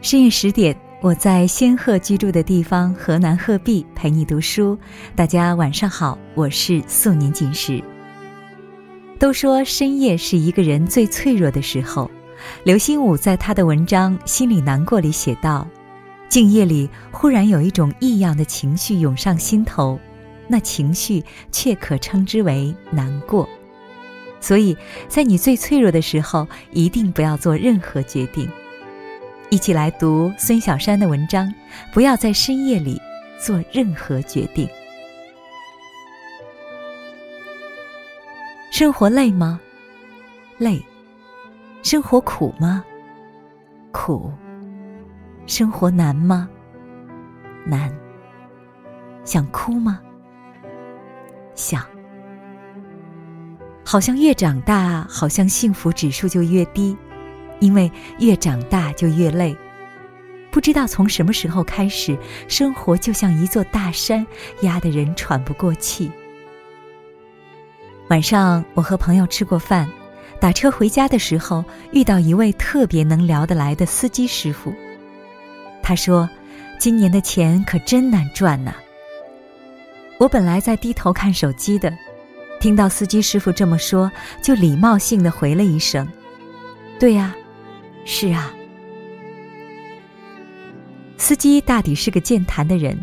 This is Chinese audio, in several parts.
深夜十点，我在仙鹤居住的地方河南鹤壁陪你读书。大家晚上好，我是素年锦时。都说深夜是一个人最脆弱的时候。刘心武在他的文章《心里难过》里写道：“静夜里忽然有一种异样的情绪涌上心头，那情绪却可称之为难过。所以在你最脆弱的时候，一定不要做任何决定。”一起来读孙小山的文章，不要在深夜里做任何决定。生活累吗？累。生活苦吗？苦。生活难吗？难。想哭吗？想。好像越长大，好像幸福指数就越低。因为越长大就越累，不知道从什么时候开始，生活就像一座大山，压得人喘不过气。晚上我和朋友吃过饭，打车回家的时候，遇到一位特别能聊得来的司机师傅。他说：“今年的钱可真难赚呐。”我本来在低头看手机的，听到司机师傅这么说，就礼貌性的回了一声：“对呀。”是啊，司机大抵是个健谈的人，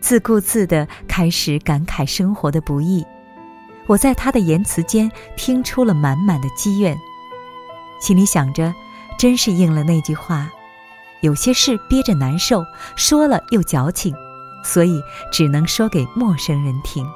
自顾自的开始感慨生活的不易。我在他的言辞间听出了满满的积怨，心里想着，真是应了那句话：有些事憋着难受，说了又矫情，所以只能说给陌生人听。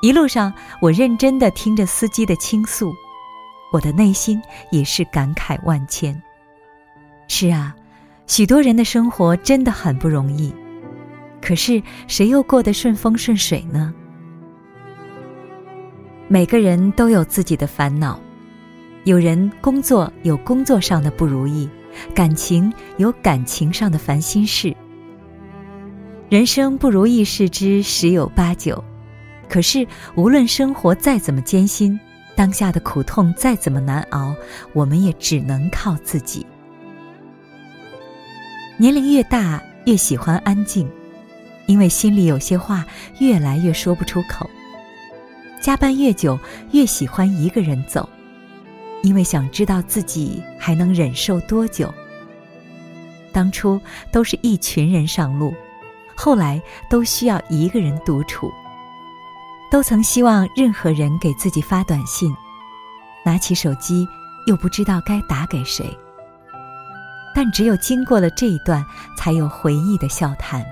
一路上，我认真的听着司机的倾诉。我的内心也是感慨万千。是啊，许多人的生活真的很不容易，可是谁又过得顺风顺水呢？每个人都有自己的烦恼，有人工作有工作上的不如意，感情有感情上的烦心事。人生不如意事之十有八九，可是无论生活再怎么艰辛。当下的苦痛再怎么难熬，我们也只能靠自己。年龄越大，越喜欢安静，因为心里有些话越来越说不出口。加班越久，越喜欢一个人走，因为想知道自己还能忍受多久。当初都是一群人上路，后来都需要一个人独处。都曾希望任何人给自己发短信，拿起手机又不知道该打给谁。但只有经过了这一段，才有回忆的笑谈。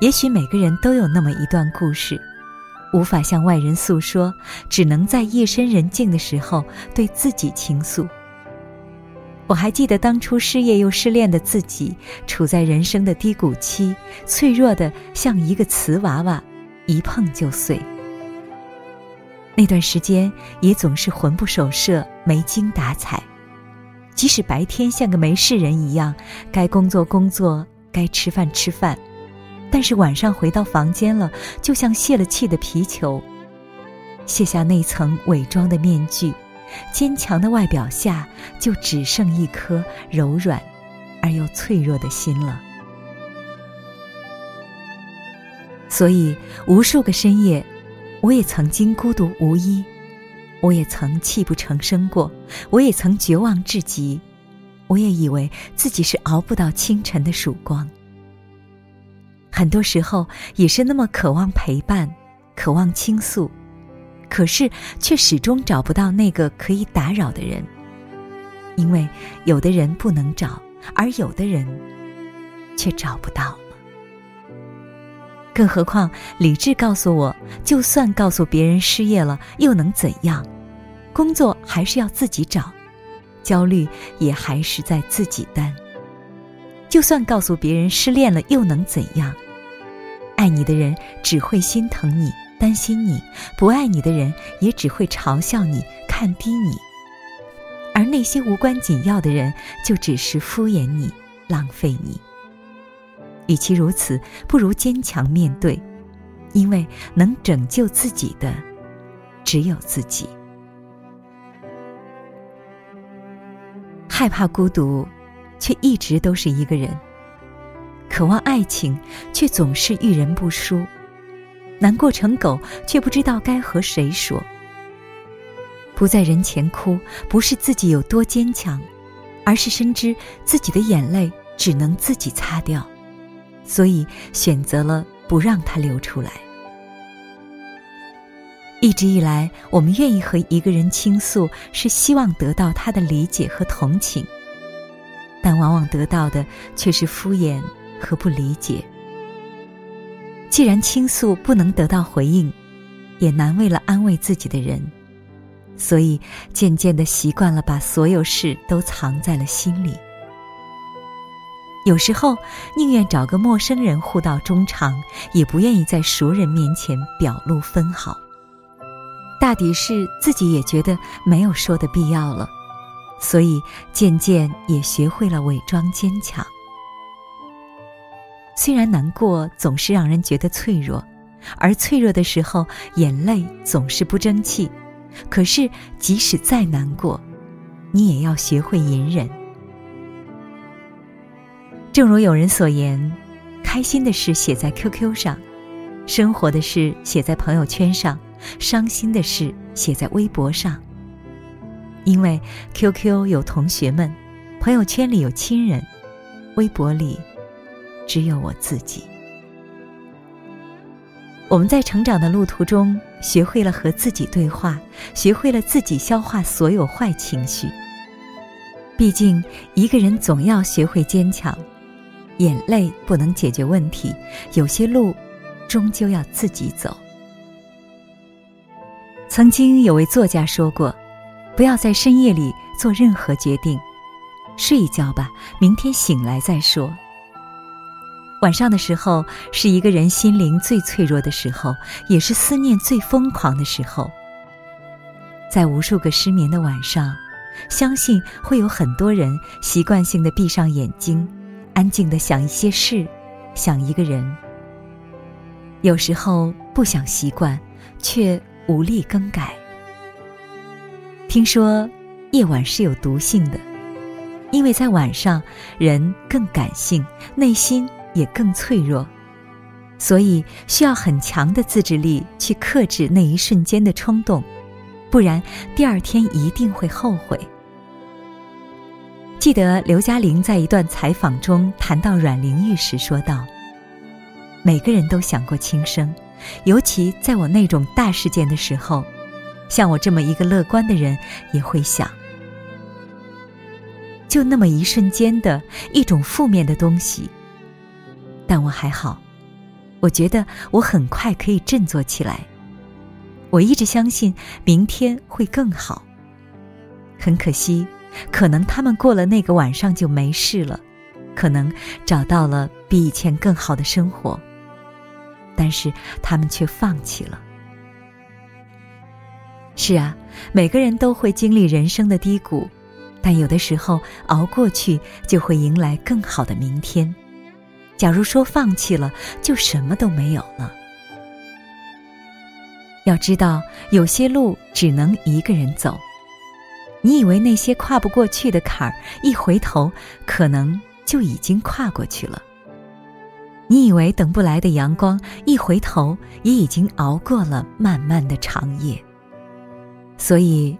也许每个人都有那么一段故事，无法向外人诉说，只能在夜深人静的时候对自己倾诉。我还记得当初失业又失恋的自己，处在人生的低谷期，脆弱的像一个瓷娃娃。一碰就碎。那段时间也总是魂不守舍、没精打采，即使白天像个没事人一样，该工作工作，该吃饭吃饭，但是晚上回到房间了，就像泄了气的皮球，卸下那层伪装的面具，坚强的外表下就只剩一颗柔软而又脆弱的心了。所以，无数个深夜，我也曾经孤独无依，我也曾泣不成声过，我也曾绝望至极，我也以为自己是熬不到清晨的曙光。很多时候，也是那么渴望陪伴，渴望倾诉，可是却始终找不到那个可以打扰的人，因为有的人不能找，而有的人却找不到。更何况，理智告诉我，就算告诉别人失业了，又能怎样？工作还是要自己找，焦虑也还是在自己担。就算告诉别人失恋了，又能怎样？爱你的人只会心疼你、担心你；不爱你的人也只会嘲笑你、看低你。而那些无关紧要的人，就只是敷衍你、浪费你。与其如此，不如坚强面对，因为能拯救自己的只有自己。害怕孤独，却一直都是一个人；渴望爱情，却总是遇人不淑；难过成狗，却不知道该和谁说。不在人前哭，不是自己有多坚强，而是深知自己的眼泪只能自己擦掉，所以选择了不让它流出来。一直以来，我们愿意和一个人倾诉，是希望得到他的理解和同情，但往往得到的却是敷衍和不理解。既然倾诉不能得到回应，也难为了安慰自己的人，所以渐渐的习惯了把所有事都藏在了心里。有时候宁愿找个陌生人互道衷肠，也不愿意在熟人面前表露分毫。大抵是自己也觉得没有说的必要了，所以渐渐也学会了伪装坚强。虽然难过总是让人觉得脆弱，而脆弱的时候眼泪总是不争气，可是即使再难过，你也要学会隐忍。正如有人所言，开心的事写在 QQ 上，生活的事写在朋友圈上。伤心的事写在微博上，因为 QQ 有同学们，朋友圈里有亲人，微博里只有我自己。我们在成长的路途中，学会了和自己对话，学会了自己消化所有坏情绪。毕竟，一个人总要学会坚强，眼泪不能解决问题，有些路终究要自己走。曾经有位作家说过：“不要在深夜里做任何决定，睡一觉吧，明天醒来再说。”晚上的时候是一个人心灵最脆弱的时候，也是思念最疯狂的时候。在无数个失眠的晚上，相信会有很多人习惯性的闭上眼睛，安静的想一些事，想一个人。有时候不想习惯，却。无力更改。听说夜晚是有毒性的，因为在晚上人更感性，内心也更脆弱，所以需要很强的自制力去克制那一瞬间的冲动，不然第二天一定会后悔。记得刘嘉玲在一段采访中谈到阮玲玉时说道：“每个人都想过轻生。”尤其在我那种大事件的时候，像我这么一个乐观的人也会想，就那么一瞬间的一种负面的东西。但我还好，我觉得我很快可以振作起来。我一直相信明天会更好。很可惜，可能他们过了那个晚上就没事了，可能找到了比以前更好的生活。但是他们却放弃了。是啊，每个人都会经历人生的低谷，但有的时候熬过去，就会迎来更好的明天。假如说放弃了，就什么都没有了。要知道，有些路只能一个人走。你以为那些跨不过去的坎儿，一回头，可能就已经跨过去了。你以为等不来的阳光，一回头也已经熬过了漫漫的长夜。所以，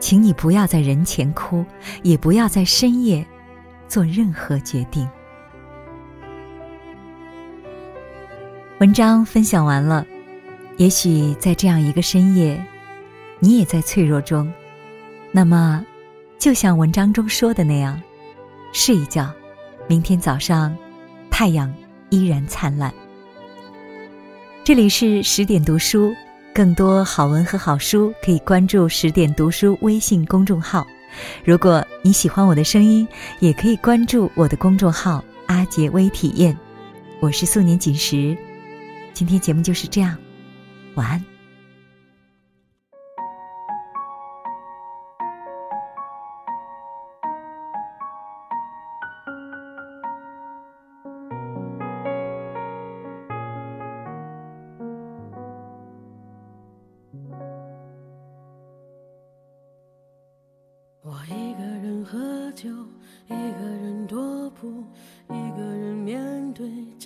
请你不要在人前哭，也不要在深夜做任何决定。文章分享完了，也许在这样一个深夜，你也在脆弱中。那么，就像文章中说的那样，睡一觉，明天早上，太阳。依然灿烂。这里是十点读书，更多好文和好书可以关注十点读书微信公众号。如果你喜欢我的声音，也可以关注我的公众号“阿杰微体验”。我是素年锦时，今天节目就是这样，晚安。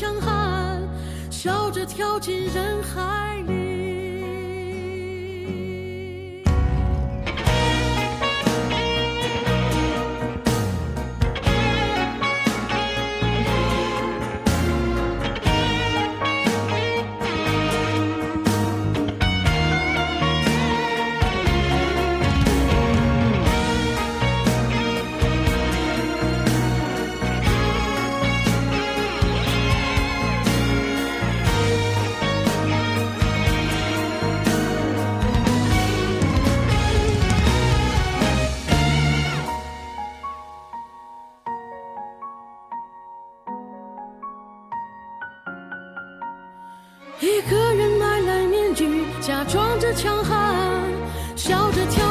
强悍，笑着跳进人海里。一个人买来面具，假装着强悍，笑着跳